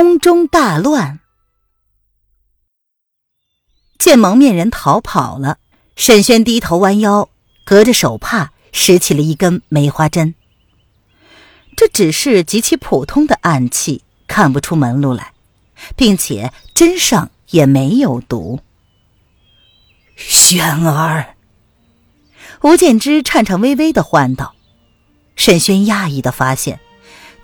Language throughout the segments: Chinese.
宫中大乱，见蒙面人逃跑了，沈轩低头弯腰，隔着手帕拾起了一根梅花针。这只是极其普通的暗器，看不出门路来，并且针上也没有毒。轩儿，吴建之颤颤巍巍的唤道。沈轩讶异的发现。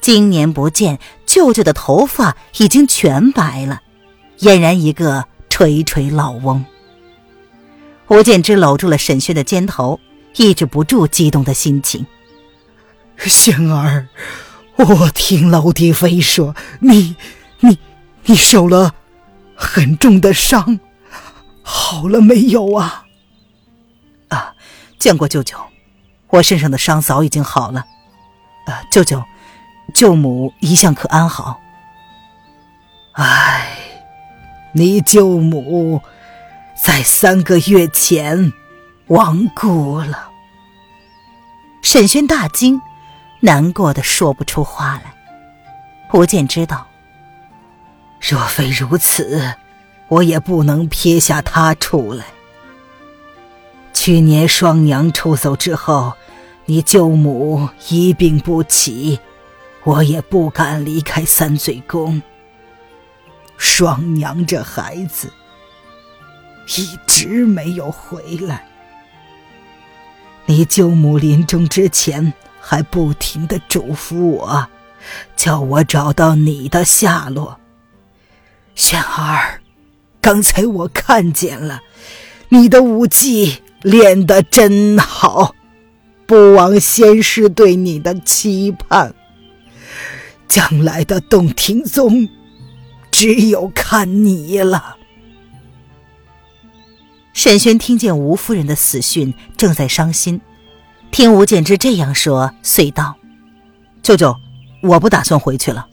今年不见，舅舅的头发已经全白了，俨然一个垂垂老翁。吴建之搂住了沈轩的肩头，抑制不住激动的心情。轩儿，我听老爹妃说，你、你、你受了很重的伤，好了没有啊？啊，见过舅舅，我身上的伤早已经好了。啊，舅舅。舅母一向可安好。唉，你舅母在三个月前亡故了。沈轩大惊，难过的说不出话来。吴建知道，若非如此，我也不能撇下他出来。去年双娘出走之后，你舅母一病不起。我也不敢离开三嘴宫。双娘这孩子一直没有回来，你舅母临终之前还不停的嘱咐我，叫我找到你的下落。轩儿，刚才我看见了，你的武技练得真好，不枉先师对你的期盼。将来的洞庭宗，只有看你了。沈轩听见吴夫人的死讯，正在伤心。听吴建之这样说，遂道：“舅舅，我不打算回去了。”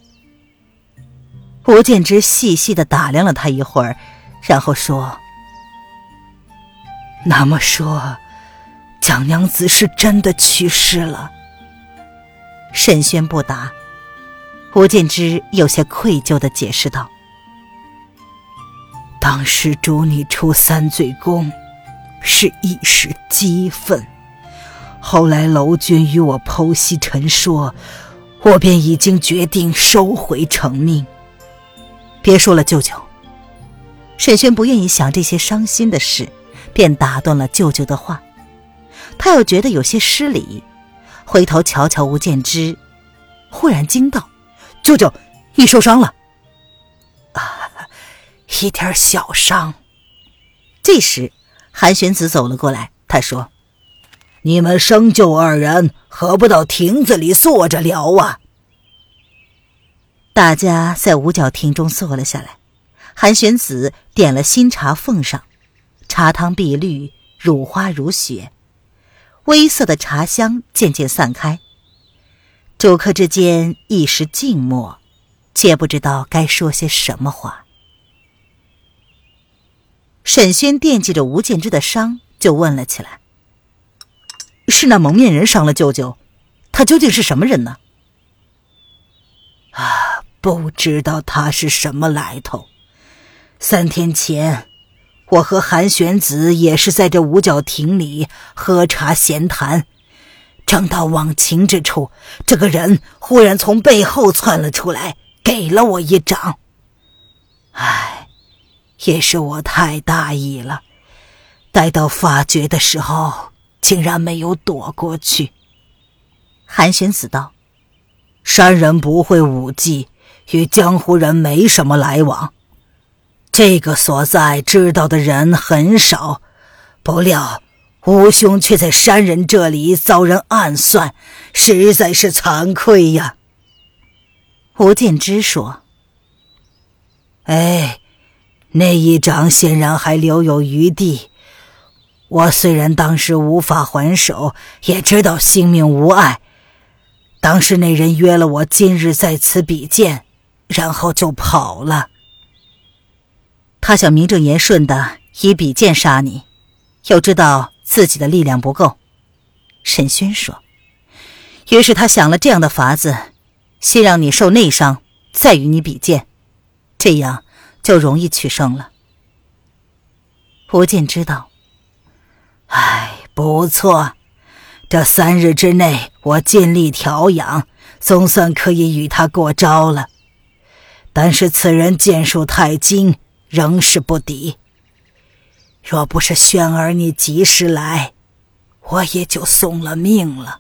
吴建之细细的打量了他一会儿，然后说：“那么说，蒋娘子是真的去世了？”沈轩不答。吴建之有些愧疚的解释道：“当时主你出三罪宫，是一时激愤。后来楼君与我剖析陈说，我便已经决定收回成命。别说了，舅舅。”沈轩不愿意想这些伤心的事，便打断了舅舅的话。他又觉得有些失礼，回头瞧瞧吴建之，忽然惊道。舅舅，你受伤了？啊，一点小伤。这时，韩玄子走了过来，他说：“你们生舅二人何不到亭子里坐着聊啊？”大家在五角亭中坐了下来。韩玄子点了新茶奉上，茶汤碧绿，乳花如雪，微涩的茶香渐渐散开。主客之间一时静默，却不知道该说些什么话。沈轩惦记着吴建之的伤，就问了起来：“是那蒙面人伤了舅舅？他究竟是什么人呢？”啊，不知道他是什么来头。三天前，我和韩玄子也是在这五角亭里喝茶闲谈。正到忘情之处，这个人忽然从背后窜了出来，给了我一掌。唉，也是我太大意了，待到发觉的时候，竟然没有躲过去。韩玄子道：“山人不会武技，与江湖人没什么来往。这个所在知道的人很少，不料……”吴兄却在山人这里遭人暗算，实在是惭愧呀。吴建之说：“哎，那一掌显然还留有余地。我虽然当时无法还手，也知道性命无碍。当时那人约了我今日在此比剑，然后就跑了。他想名正言顺的以比剑杀你，要知道自己的力量不够。沈轩说。于是他想了这样的法子：先让你受内伤，再与你比剑，这样就容易取胜了。吴剑知道。哎，不错，这三日之内我尽力调养，总算可以与他过招了。但是此人剑术太精，仍是不敌。若不是轩儿你及时来，我也就送了命了。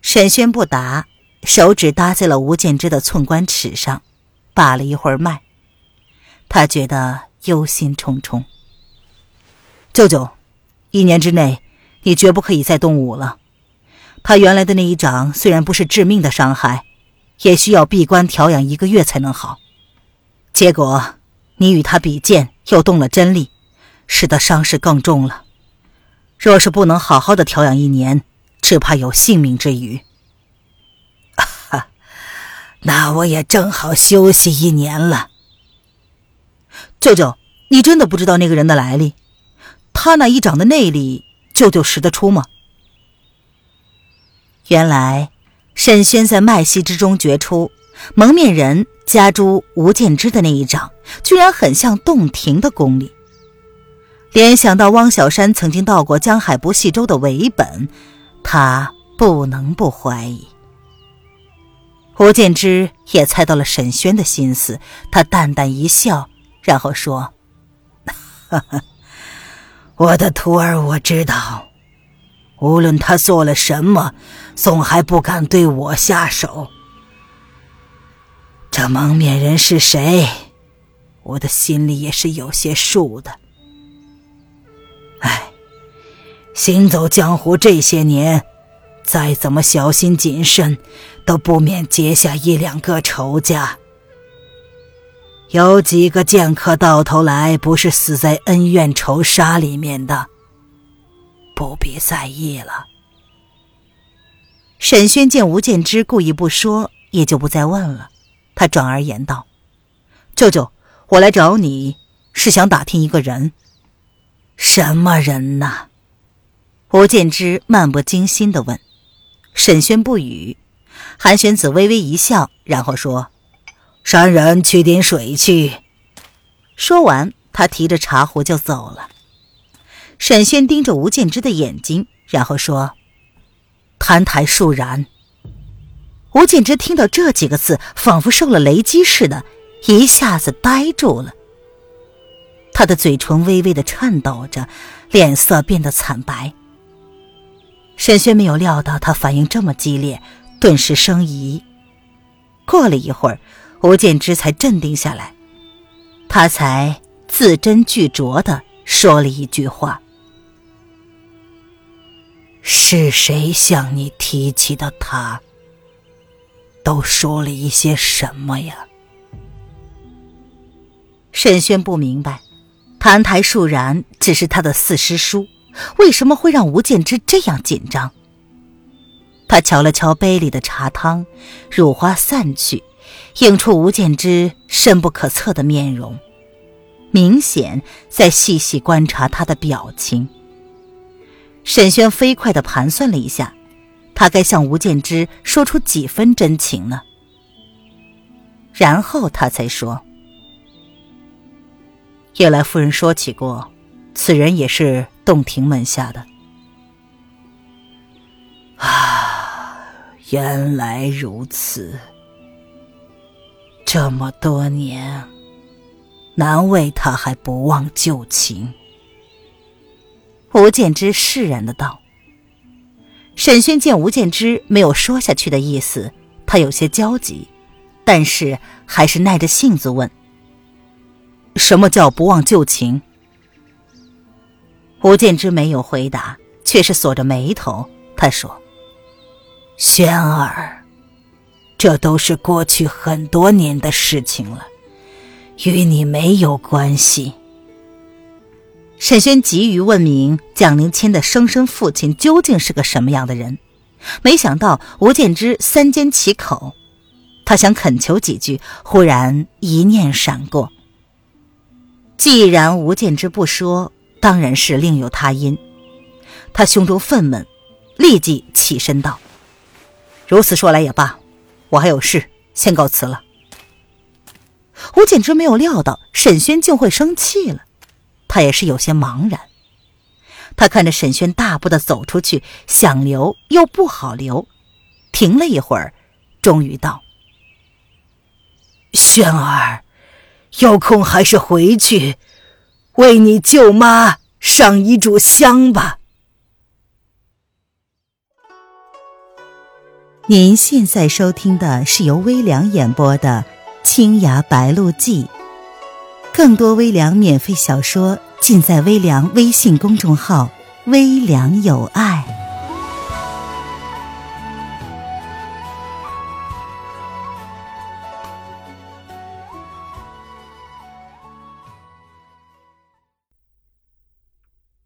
沈轩不答，手指搭在了吴建之的寸关尺上，把了一会儿脉。他觉得忧心忡忡。舅舅，一年之内，你绝不可以再动武了。他原来的那一掌虽然不是致命的伤害，也需要闭关调养一个月才能好。结果，你与他比剑又动了真力，使得伤势更重了。若是不能好好的调养一年，只怕有性命之虞。哈，那我也正好休息一年了。舅舅，你真的不知道那个人的来历？他那一掌的内力，舅舅识得出吗？原来，沈轩在脉息之中觉出，蒙面人加诸吴建之的那一掌，居然很像洞庭的功力。联想到汪小山曾经到过江海不系舟的为本，他不能不怀疑。吴建之也猜到了沈轩的心思，他淡淡一笑，然后说：“哈哈。”我的徒儿，我知道，无论他做了什么，总还不敢对我下手。这蒙面人是谁？我的心里也是有些数的。哎，行走江湖这些年，再怎么小心谨慎，都不免结下一两个仇家。有几个剑客到头来不是死在恩怨仇杀里面的，不必在意了。沈轩见吴建之故意不说，也就不再问了。他转而言道：“舅舅，我来找你是想打听一个人。什么人呢？”吴建之漫不经心的问。沈轩不语，韩玄子微微一笑，然后说。山人取点水去。说完，他提着茶壶就走了。沈轩盯着吴建之的眼睛，然后说：“澹台树然。”吴建之听到这几个字，仿佛受了雷击似的，一下子呆住了。他的嘴唇微微的颤抖着，脸色变得惨白。沈轩没有料到他反应这么激烈，顿时生疑。过了一会儿。吴建之才镇定下来，他才字斟句酌的说了一句话：“是谁向你提起的他？都说了一些什么呀？”沈轩不明白，澹台树然只是他的四师叔，为什么会让吴建之这样紧张？他瞧了瞧杯里的茶汤，乳花散去。映出吴建之深不可测的面容，明显在细细观察他的表情。沈轩飞快地盘算了一下，他该向吴建之说出几分真情呢？然后他才说：“叶来夫人说起过，此人也是洞庭门下的。”啊，原来如此。这么多年，难为他还不忘旧情。吴建之释然的道。沈轩见吴建之没有说下去的意思，他有些焦急，但是还是耐着性子问：“什么叫不忘旧情？”吴建之没有回答，却是锁着眉头。他说：“轩儿。”这都是过去很多年的事情了。与你没有关系。沈轩急于问明蒋灵谦的生身父亲究竟是个什么样的人，没想到吴建之三缄其口。他想恳求几句，忽然一念闪过。既然吴建之不说，当然是另有他因。他胸中愤懑，立即起身道：“如此说来也罢，我还有事，先告辞了。”吴建之没有料到沈轩竟会生气了，他也是有些茫然。他看着沈轩大步的走出去，想留又不好留，停了一会儿，终于道。轩儿，有空还是回去，为你舅妈上一炷香吧。您现在收听的是由微凉演播的《青崖白鹿记》，更多微凉免费小说尽在微凉微信公众号“微凉有爱”。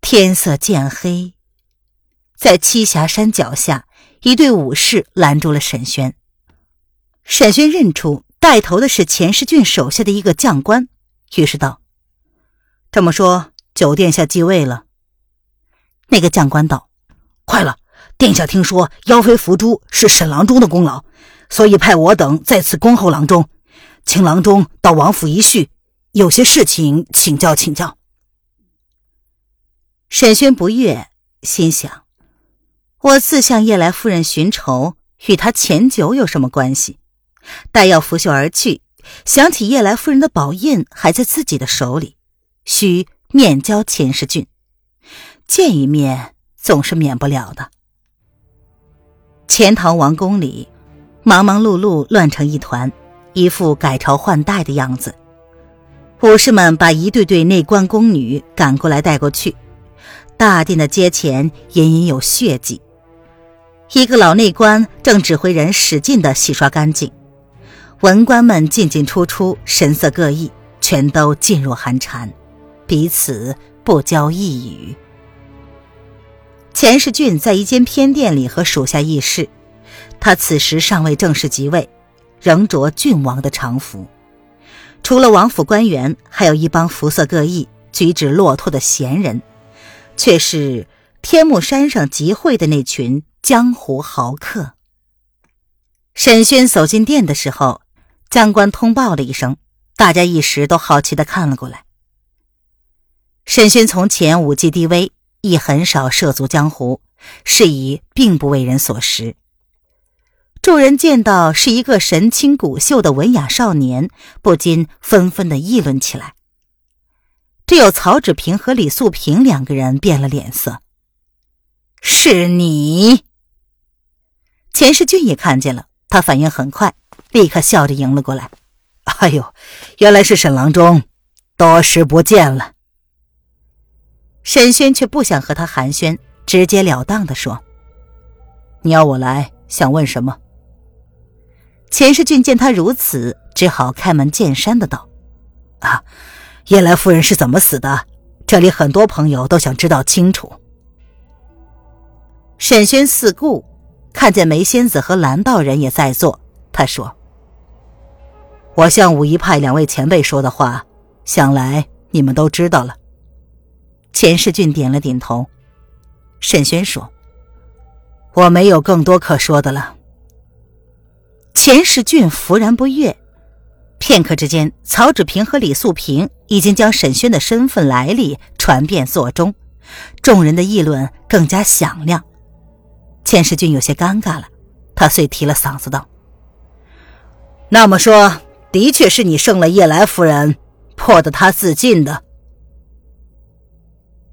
天色渐黑，在栖霞山脚下，一队武士拦住了沈轩。沈轩认出带头的是钱世俊手下的一个将官，于是道：“这么说，九殿下继位了？”那个将官道：“快了，殿下听说妖妃伏诛是沈郎中的功劳，所以派我等在此恭候郎中，请郎中到王府一叙，有些事情请教请教。”沈轩不悦，心想：“我自向叶来夫人寻仇，与他前酒有什么关系？”待要拂袖而去，想起叶来夫人的宝印还在自己的手里，需面交钱世俊，见一面总是免不了的。钱塘王宫里，忙忙碌碌，乱成一团，一副改朝换代的样子。武士们把一对对内官宫女赶过来，带过去。大殿的阶前隐隐有血迹，一个老内官正指挥人使劲的洗刷干净，文官们进进出出，神色各异，全都噤若寒蝉，彼此不交一语。钱世俊在一间偏殿里和属下议事，他此时尚未正式即位，仍着郡王的常服，除了王府官员，还有一帮服色各异、举止落拓的闲人。却是天目山上集会的那群江湖豪客。沈轩走进殿的时候，将官通报了一声，大家一时都好奇的看了过来。沈勋从前武技低微，亦很少涉足江湖，是以并不为人所识。众人见到是一个神清骨秀的文雅少年，不禁纷纷的议论起来。只有曹志平和李素平两个人变了脸色。是你，钱世俊也看见了，他反应很快，立刻笑着迎了过来。哎呦，原来是沈郎中，多时不见了。沈轩却不想和他寒暄，直截了当的说：“你要我来，想问什么？”钱世俊见他如此，只好开门见山的道：“啊。”叶来夫人是怎么死的？这里很多朋友都想知道清楚。沈轩四顾，看见梅仙子和蓝道人也在座，他说：“我向武夷派两位前辈说的话，想来你们都知道了。”钱世俊点了点头。沈轩说：“我没有更多可说的了。”钱世俊弗然不悦。片刻之间，曹志平和李素平已经将沈轩的身份来历传遍座中，众人的议论更加响亮。钱世俊有些尴尬了，他遂提了嗓子道：“那么说，的确是你胜了叶来夫人，迫得她自尽的。”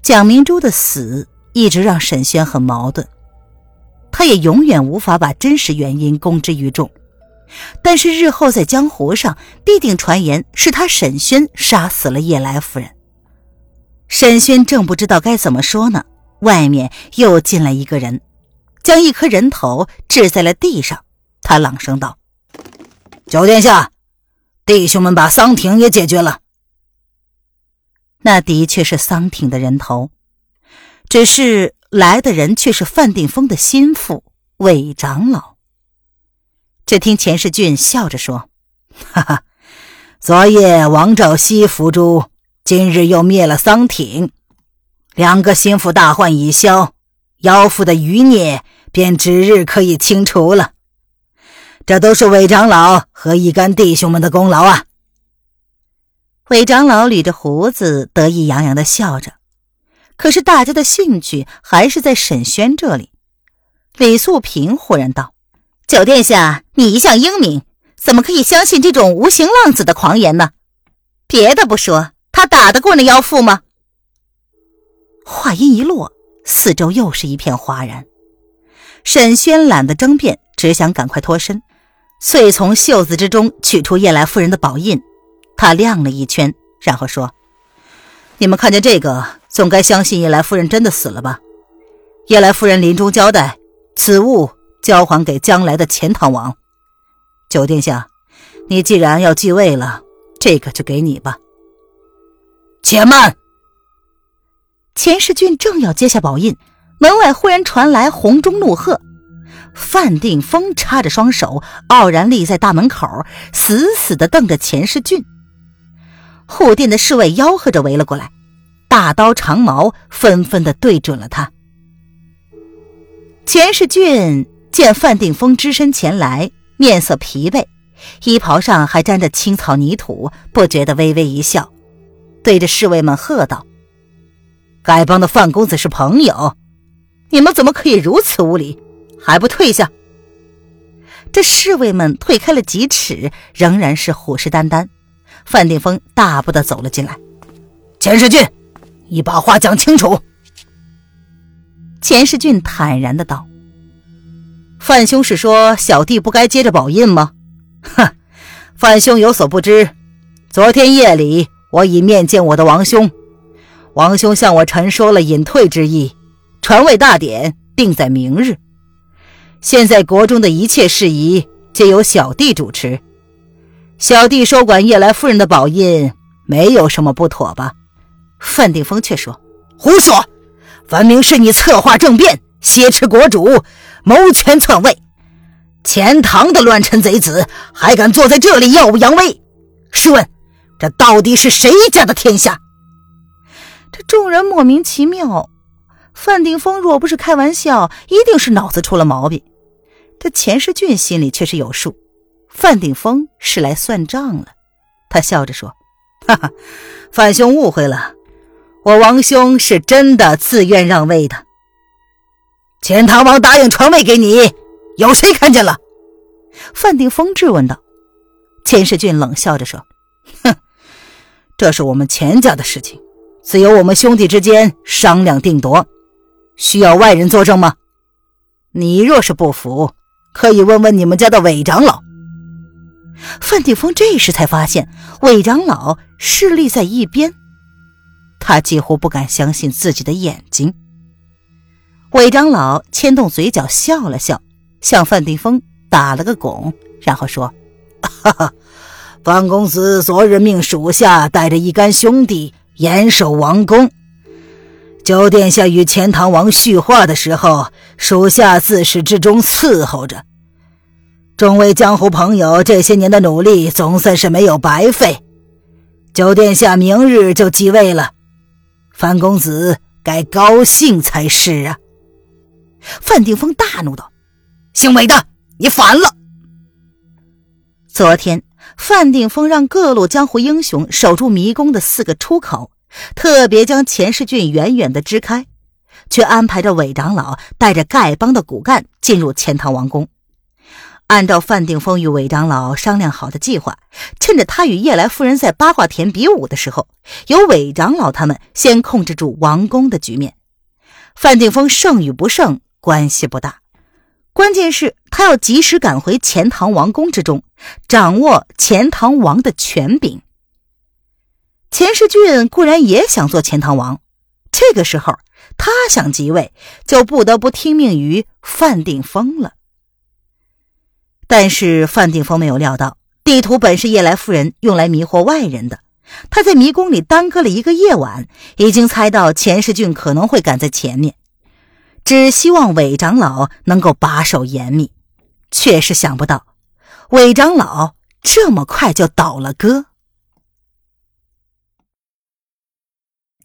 蒋明珠的死一直让沈轩很矛盾，他也永远无法把真实原因公之于众。但是日后在江湖上必定传言是他沈轩杀死了叶来夫人。沈轩正不知道该怎么说呢，外面又进来一个人，将一颗人头掷在了地上。他朗声道：“九殿下，弟兄们把桑挺也解决了。那的确是桑挺的人头，只是来的人却是范定峰的心腹韦长老。只听钱世俊笑着说：“哈哈，昨夜王兆熙伏诛，今日又灭了桑挺，两个心腹大患已消，妖妇的余孽便指日可以清除了。这都是韦长老和一干弟兄们的功劳啊！”韦长老捋着胡子，得意洋洋的笑着。可是大家的兴趣还是在沈轩这里。李素平忽然道：“九殿下，你一向英明，怎么可以相信这种无形浪子的狂言呢？别的不说，他打得过那妖妇吗？”话音一落，四周又是一片哗然。沈轩懒得争辩，只想赶快脱身，遂从袖子之中取出叶来夫人的宝印。他亮了一圈，然后说：“你们看见这个，总该相信叶来夫人真的死了吧？叶来夫人临终交代，此物交还给将来的钱塘王。九殿下，你既然要继位了，这个就给你吧。”且慢！钱世俊正要接下宝印，门外忽然传来洪钟怒喝。范定峰插着双手，傲然立在大门口，死死地瞪着钱世俊。护殿的侍卫吆喝着围了过来，大刀长矛纷纷的对准了他。钱世俊见范定峰只身前来，面色疲惫，衣袍上还沾着青草泥土，不觉得微微一笑，对着侍卫们喝道：“丐帮的范公子是朋友，你们怎么可以如此无礼？还不退下！”这侍卫们退开了几尺，仍然是虎视眈眈。范定峰大步的走了进来，钱世俊，你把话讲清楚。钱世俊坦然的道：“范兄是说小弟不该接着宝印吗？哼，范兄有所不知，昨天夜里我已面见我的王兄，王兄向我陈说了隐退之意，传位大典定在明日。现在国中的一切事宜皆由小弟主持。”小弟收管叶来夫人的宝印，没有什么不妥吧？范定峰却说：“胡说！分明是你策划政变，挟持国主，谋权篡位。钱塘的乱臣贼子还敢坐在这里耀武扬威？试问，这到底是谁家的天下？”这众人莫名其妙。范定峰若不是开玩笑，一定是脑子出了毛病。这钱世俊心里却是有数。范定峰是来算账了，他笑着说：“哈哈，范兄误会了，我王兄是真的自愿让位的。钱塘王答应传位给你，有谁看见了？”范定峰质问道。钱世俊冷笑着说：“哼，这是我们钱家的事情，自有我们兄弟之间商量定夺，需要外人作证吗？你若是不服，可以问问你们家的韦长老。”范定峰这时才发现韦长老势立在一边，他几乎不敢相信自己的眼睛。韦长老牵动嘴角笑了笑，向范定峰打了个拱，然后说：“哈哈，范公子昨日命属下带着一干兄弟严守王宫，九殿下与钱塘王叙话的时候，属下自始至终伺候着。”众位江湖朋友这些年的努力总算是没有白费，九殿下明日就继位了，范公子该高兴才是啊！范定峰大怒道：“姓韦的，你反了！”昨天范定峰让各路江湖英雄守住迷宫的四个出口，特别将钱世俊远远的支开，却安排着韦长老带着丐帮的骨干进入钱塘王宫。按照范定峰与韦长老商量好的计划，趁着他与叶来夫人在八卦田比武的时候，由韦长老他们先控制住王宫的局面。范定峰胜与不胜关系不大，关键是他要及时赶回钱塘王宫之中，掌握钱塘王的权柄。钱世俊固然也想做钱塘王，这个时候他想即位，就不得不听命于范定峰了。但是范定峰没有料到，地图本是夜来夫人用来迷惑外人的，他在迷宫里耽搁了一个夜晚，已经猜到钱世俊可能会赶在前面，只希望韦长老能够把守严密。却是想不到，韦长老这么快就倒了戈。